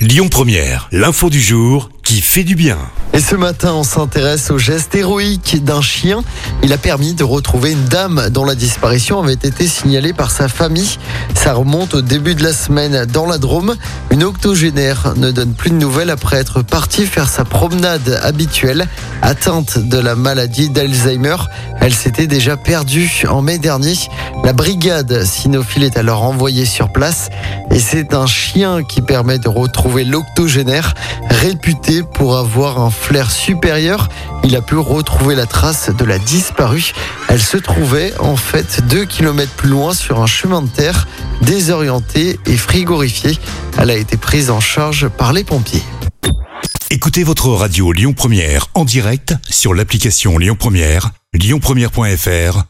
Lyon Première, l'info du jour qui fait du bien. Et ce matin, on s'intéresse au geste héroïque d'un chien. Il a permis de retrouver une dame dont la disparition avait été signalée par sa famille. Ça remonte au début de la semaine dans la Drôme. Une octogénaire ne donne plus de nouvelles après être partie faire sa promenade habituelle. Atteinte de la maladie d'Alzheimer, elle s'était déjà perdue en mai dernier. La brigade cynophile est alors envoyée sur place et c'est un chien qui permet de retrouver l'octogénaire réputé pour avoir un flair supérieur. Il a pu retrouver la trace de la disparue. Elle se trouvait en fait deux kilomètres plus loin sur un chemin de terre désorienté et frigorifié. Elle a été prise en charge par les pompiers. Écoutez votre radio Lyon Première en direct sur l'application Lyon Première, lyonpremière.fr